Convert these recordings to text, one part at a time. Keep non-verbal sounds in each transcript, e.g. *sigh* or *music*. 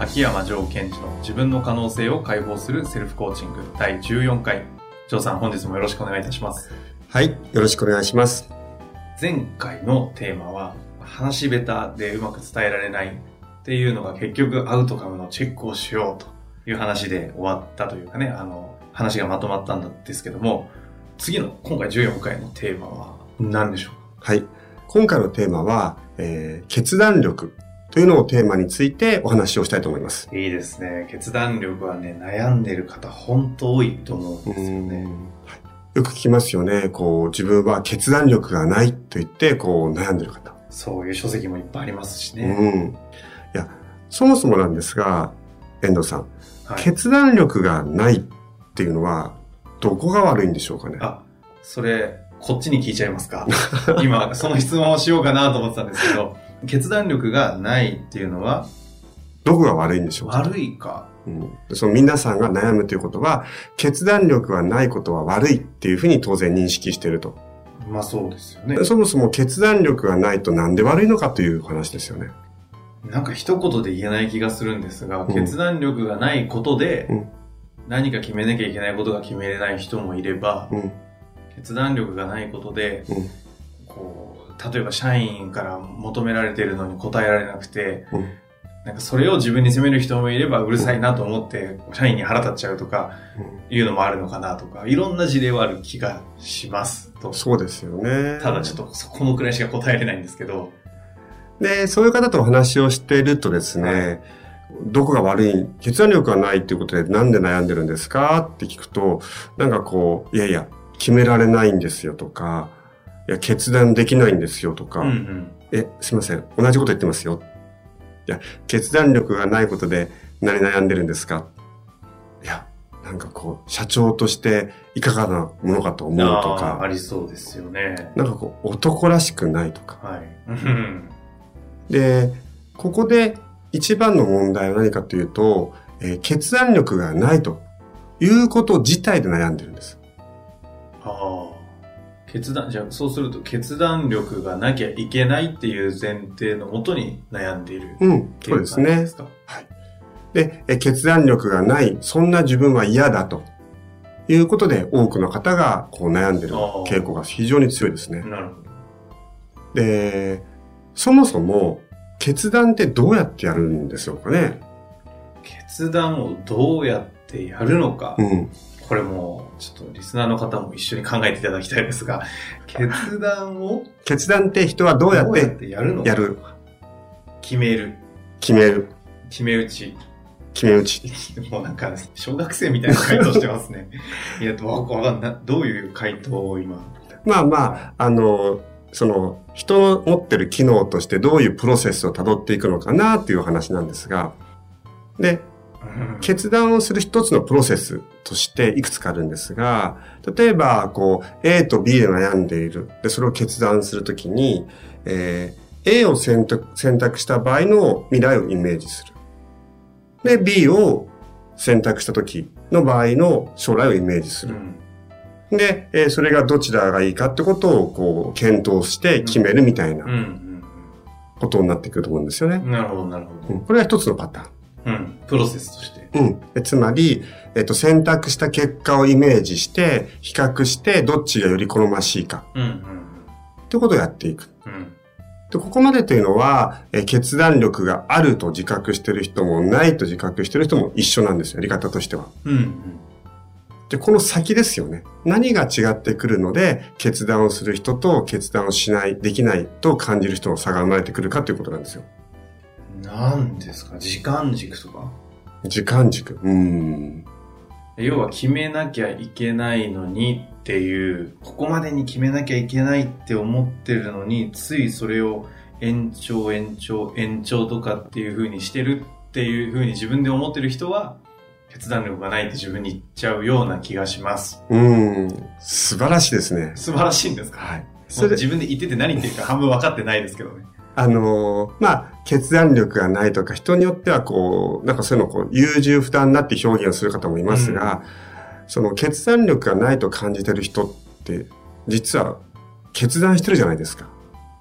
秋山城賢治の自分の可能性を解放するセルフコーチング第14回。城さん、本日もよろしくお願いいたします。はい。よろしくお願いします。前回のテーマは、話し下手でうまく伝えられないっていうのが結局アウトカムのチェックをしようという話で終わったというかね、あの、話がまとまったんですけども、次の今回14回のテーマは何でしょうはい。今回のテーマは、えー、決断力というのをテーマについてお話をしたいと思います。かいいですね。決断力はね、悩んでる方本当多いと思うんですよね。はいよく聞きますよね。こう、自分は決断力がないと言って、こう、悩んでる方。そういう書籍もいっぱいありますしうね。ん。いや、そもそもなんですが、遠藤さん、はい、決断力がないっていうのは、どこが悪いんでしょうかね？あ、それ、こっちに聞いちゃいますか今、その質問をしようかなと思ってたんですけど、決断力がないっていうのはどこが悪いんでしょうか、悪いか。うん、その皆さんが悩むということは、決断力がないことは悪いっていうふうに当然認識していると。まあそうですよね。そもそも決断力がないとなんで悪いのかという話ですよね。なんか一言で言えない気がするんですが、うん決断力がないことでうん、何か決めなきゃいけないことが決めれない人もいれば、うん。決断力がないことで、うんこう、例えば社員から求められてるのに答えられなくて、うんなんかそれを自分に責める人もいればうるさいなと思って社員に腹立っちゃうとかいうのもあるのかなとか、いろんな事例はある気がしますと。そうですよね。ただちょっとそこのくらいしか答えれないんですけど、で、そういう方とお話をしているとですね、はいどこが悪い、決断力がないっていうことでなんで悩んでるんですかって聞くと、なんかこう、いやいや、決められないんですよとか、いや、決断できないんですよとか、うんうん。え、すいません。同じこと言ってますよ。いや、決断力がないことで何悩んでるんですか？いや、なんかこう、社長としていかがなものかと思うとあーあか、りそうですよね。なんかこう、男らしくないとか。はい。う *laughs* んで、ここで一番の問題は何かというと、えー決断力がないということ自体で悩んでるんです。ああ。決断、じゃあそうすると決断力がなきゃいけないっていう前提のもとに悩んでいる。うん、そうですね。かで、えー決断力がない、そんな自分は嫌だということで多くの方がこう悩んでる傾向が非常に強いですね。なるほで、そもそも決断ってどうやってやるんでしょうかね。ど。決断をどうやってやるのか。うん。これも、ちょっとリスナーの方も一緒に考えていただきたいですが、決断を決断って人はどうやってやるのか。やる、決める。決める、決め打ち。決め打ち。*laughs* もうなんか、小学生みたいな回答してますね。*laughs* いや、わわかんない。どういう回答を今？まあまあ、あの、その、人の持ってる機能としてどういうプロセスを辿っていくのかなっていう話なんですが、で、うん決断をする一つのプロセスとしていくつかあるんですが、例えば、こう、A と B で悩んでいる。で、それを決断するときに、えー A を選択選択した場合の未来をイメージする。で、B を選択したときの場合の将来をイメージする。うんで、えーそれがどちらがいいかってことを、こう、検討して決めるみたいなことになってくると思うんですよね。うん。なるほど、なるほうんこれが一つのパターン。ど。うん。プロセスとして。うん。でつまり、えっと、選択した結果をイメージして、比較して、どっちがより好ましいか、うんうんってことをやっていく。うん。うん。で、ここまでというのは、え決断力があると自覚してる人もないと自覚してる人も一緒なんですよ、やり方としては。うんうん。で、この先ですよね。何が違ってくるので、決断をする人と決断をしない、できないと感じる人の差が生まれてくるかということなんですよ。なんですか時間軸とか？時間軸。うん。要は決めなきゃいけないのにっていう、ここまでに決めなきゃいけないって思ってるのに、ついそれを延長延長延長とかっていう風にしてるっていう風に自分で思ってる人は、決断力がないって自分に言っちゃうような気がします。うん。素晴らしいですね。素晴らしいんですか？はい。それ自分で言ってて何言ってるか半分分かってないですけどね。あのーまあ、決断力がないとか、人によってはこう、なんかそういうのをこう、優柔不断になって表現をする方もいますが、その決断力がないと感じてる人って、実は決断してるじゃないですか。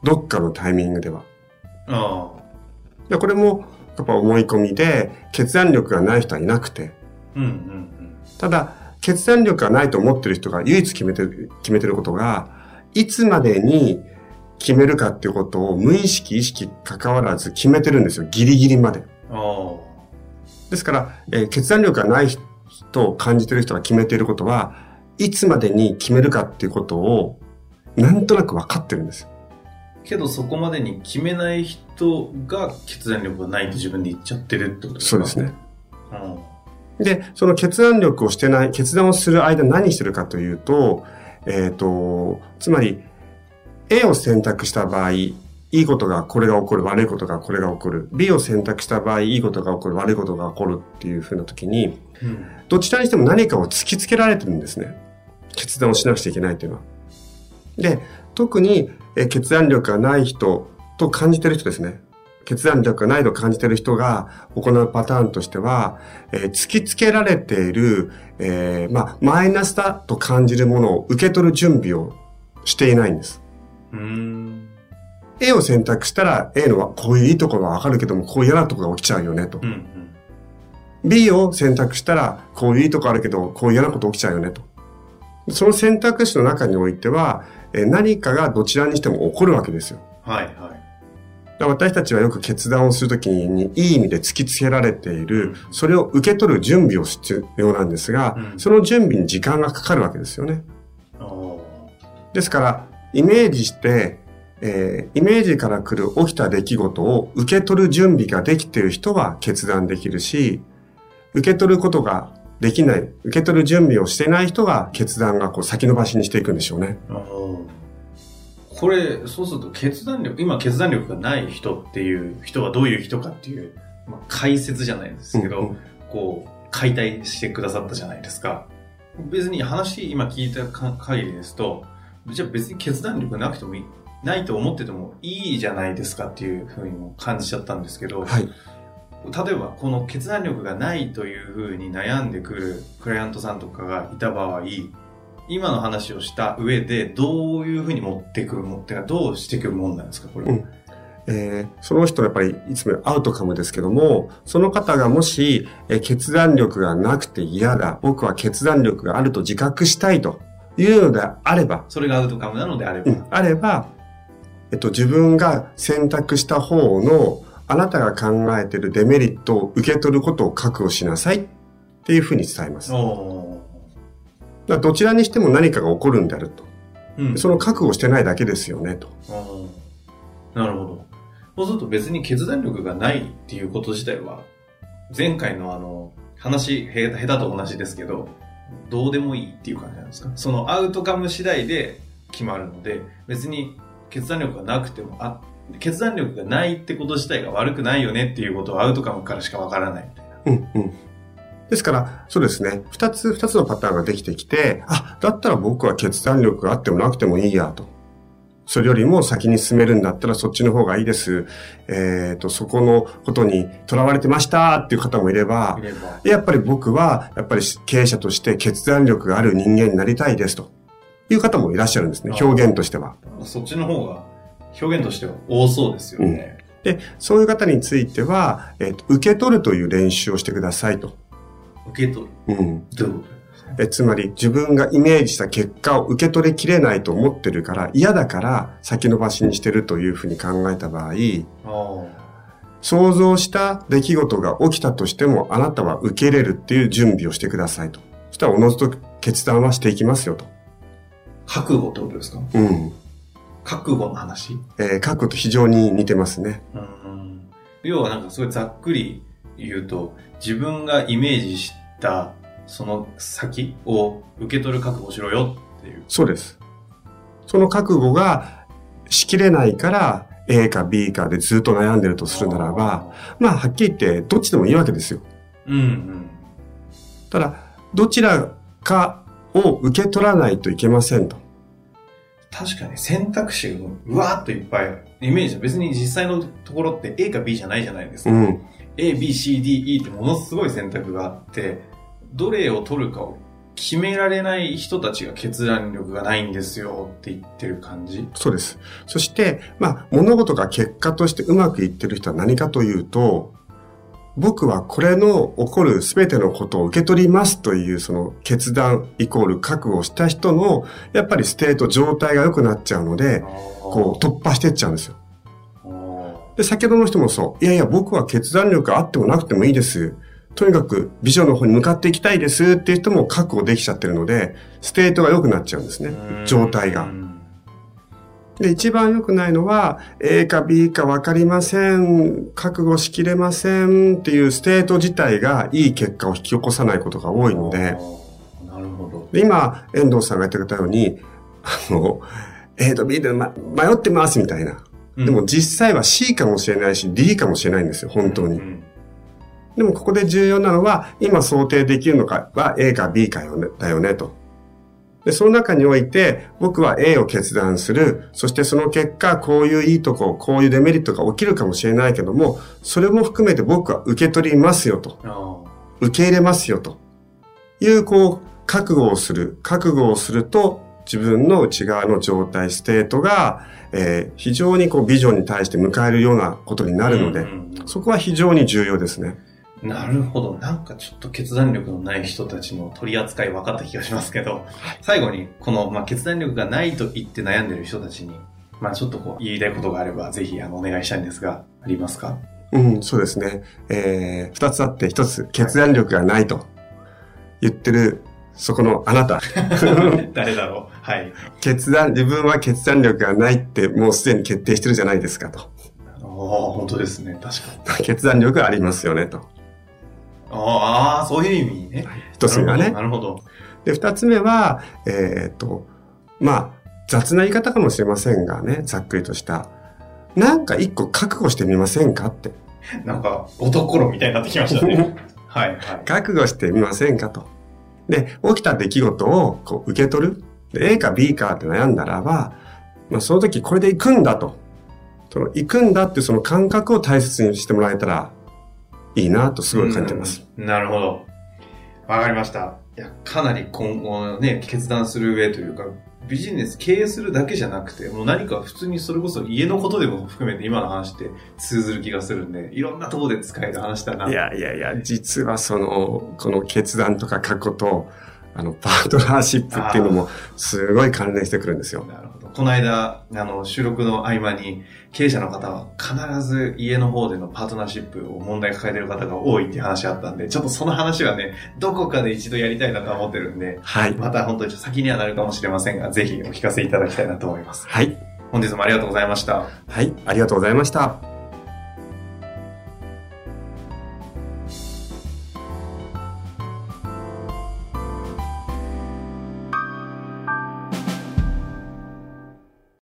どっかのタイミングでは。あでこれも、やっぱ思い込みで、決断力がない人はいなくて、あ。うんうんただ、決断力がないと思ってる人が唯一決めてる、決めてることが、いつまでに決めるかっていうことを無意識、意識関わらず決めてるんですよ。ギリギリまで。ですから、えー決断力がないと感じてる人が決めていることは、いつまでに決めるかっていうことを、なんとなく分かってるんですよ。あ。けどそこまでに決めない人が決断力がないって自分で言っちゃってるってことですか？そうですね。うん。で、その決断力をしてない、決断をする間何してるかというと、えっ、と、つまり、A を選択した場合、いいことがこれが起こる、悪いことがこれが起こる。B を選択した場合、いいことが起こる、悪いことが起こるっていう風な時に、うん。どちらにしても何かを突きつけられてるんですね。決断をしなくちゃいけないというのは。で、特にえ決断力がない人と感じてる人ですね。決断力がないと感じてる人が行うパターンとしては、えー突きつけられている、えーまあ、マイナスだと感じるものを受け取る準備をしていないんです。うーん。A を選択したら A のはこういういいところはわかるけども、こういう嫌なところが起きちゃうよねとう。ん。B を選択したら、こういういいとこあるけど、こういう嫌なこと起きちゃうよねと。その選択肢の中においては、えー何かがどちらにしても起こるわけですよ。はいはい。だから私たちはよく決断をするときに、いい意味で突きつけられている、それを受け取る準備を必要なんですが、うんその準備に時間がかかるわけですよね。ああ。ですから、イメージして、えーイメージから来る起きた出来事を受け取る準備ができている人は決断できるし、受け取ることができない、受け取る準備をしていない人が決断がこう先延ばしにしていくんでしょうね。これ、そうすると決断力、今決断力がない人っていう人はどういう人かっていう、まあ、解説じゃないですけど、うんうんこう、解体してくださったじゃないですか。別に話今聞いたか限りですと、じゃあ別に決断力なくてもいい、ないと思っててもいいじゃないですかっていうふうにも感じちゃったんですけど、はい。例えばこの決断力がないというふうに悩んでくるクライアントさんとかがいた場合、今の話をした上でどういうふうに持っていく持ってかどうしていくもんなんですかこれは？うんえーその人のやっぱりいつもアウトカムですけども、その方がもし、えー決断力がなくて嫌だ、僕は決断力があると自覚したいというのであれば、それがアウトカムなのであれば。うんあれば、えっと、自分が選択した方の、あなたが考えているデメリットを受け取ることを覚悟しなさいっていうふうに伝えます。だどちらにしても何かが起こるんであると。ーうん。その覚悟してないだけですよね、と。なるほど。そうすると別に決断力がないっていうこと自体は、前回のあの、話、へ下手と同じですけど、どうでもいいっていう感じなんですか？そのアウトカム次第で決まるので、別に決断力がなくても、あ、決断力がないってこと自体が悪くないよねっていうことはアウトカムからしかわからないみたいな。うん、うん。ですから、そうですね。二つ、二つのパターンができてきて、あ、だったら僕は決断力があってもなくてもいいや、と。それよりも先に進めるんだったらそっちの方がいいです。えっ、と、そこのことにとらわれてましたっていう方もいれば。やっぱり僕は、やっぱり経営者として決断力がある人間になりたいですという方もいらっしゃるんですね。あ表現としては。そっちの方が表現としては多そうですよね。で、そういう方については、えっ、と、受け取るという練習をしてくださいと。受け取る。うん。どういうことえつまり自分がイメージした結果を受け取りきれないと思ってるから嫌だから先延ばしにしてるというふうに考えた場合。想像した出来事が起きたとしてもあなたは受け入れるっていう準備をしてくださいと。そしたらおのずと決断はしていきますよと。覚悟ってことですか？うん。覚悟の話？えー、書くと非常に似てますね。うん要はなんかすごいざっくり言うと、自分がイメージしたその先を受け取る覚悟しろよっていう。そうです。その覚悟がしきれないから、A か B かでずっと悩んでるとするならば、まあ、はっきり言って、どっちでもいいわけですよ。うんうん。ただ、どちらかを受け取らないといけませんと。確かに選択肢がうわーっといっぱい、イメージは別に実際のところって A か B じゃないじゃないですか。うん。A, B, C, D, E ってものすごい選択があって、どれを取るかを決められない人たちが決断力がないんですよって言ってる感じ？そうです。そして、まあ、物事が結果としてうまくいってる人は何かというと、僕はこれの起こる全てのことを受け取りますというその決断イコール覚悟をした人のやっぱりステート状態が良くなっちゃうので、こう突破していっちゃうんですよ。で、先ほどの人もそう。いやいや、僕は決断力あってもなくてもいいです。とにかくビジョンの方に向かっていきたいですっていう人も覚悟できちゃってるので、ステートが良くなっちゃうんですね。状態がう。んで、一番良くないのは、A か B か分かりません、覚悟しきれませんっていうステート自体がいい結果を引き起こさないことが多いので、なるほど。で今、遠藤さんが言ってくれたように、あの、A と B で、ま、迷ってますみたいな。でも実際は C かもしれないし D かもしれないんですよ、本当にう。んでもここで重要なのは、今想定できるのかは A か B かよね、だよね、と。で、その中において、僕は A を決断する。そしてその結果、こういういいとこ、こういうデメリットが起きるかもしれないけども、それも含めて僕は受け取りますよと。あ受け入れますよと。いう、こう、覚悟をする。覚悟をすると、自分の内側の状態、ステートが、えー非常にこう、ビジョンに対して向かえるようなことになるので、そこは非常に重要ですね。なるほど。なんかちょっと決断力のない人たちの取り扱い分かった気がしますけど、最後にこの、まあ、決断力がないと言って悩んでる人たちに、まあちょっとこう言いたいことがあればぜひあのお願いしたいんですが、ありますか？うん、そうですね。えー、二つあって、一つ、決断力がないと言ってる、そこのあなた。*laughs* 誰だろう？はい。決断、自分は決断力がないってもうすでに決定してるじゃないですかと。おー本当ですね。確かに。*laughs* 決断力ありますよねと。ああ、そういう意味ね。一つ目はね。なるほど。で、二つ目は、えーっと、まあ、雑な言い方かもしれませんがね、ざっくりとした。なんか一個覚悟してみませんかって。なんか、男みたいになってきましたね。はい、はい。覚悟してみませんかと。で、起きた出来事をこう受け取る。で A か B かって悩んだらば、まあ、その時これで行くんだと。その行くんだってその感覚を大切にしてもらえたらいいなとすごい感じてます。うん。なるほど。わかりました。いや、かなり今後ね、決断する上というか、ビジネス経営するだけじゃなくて、もう何か普通にそれこそ家のことでも含めて今の話って通ずる気がするんで、いろんなところで使える話だな。いやいやいや、実はその、この決断とか過去と、あの、パートナーシップっていうのもすごい関連してくるんですよ。なるほど。この間、あの、収録の合間に、経営者の方は必ず家の方でのパートナーシップを問題抱えてる方が多いっていう話あったんで、ちょっとその話はね、どこかで一度やりたいなとは思ってるんで、はい。また本当にちょっと先にはなるかもしれませんが、ぜひお聞かせいただきたいなと思います。はい。本日もありがとうございました。はい。ありがとうございました。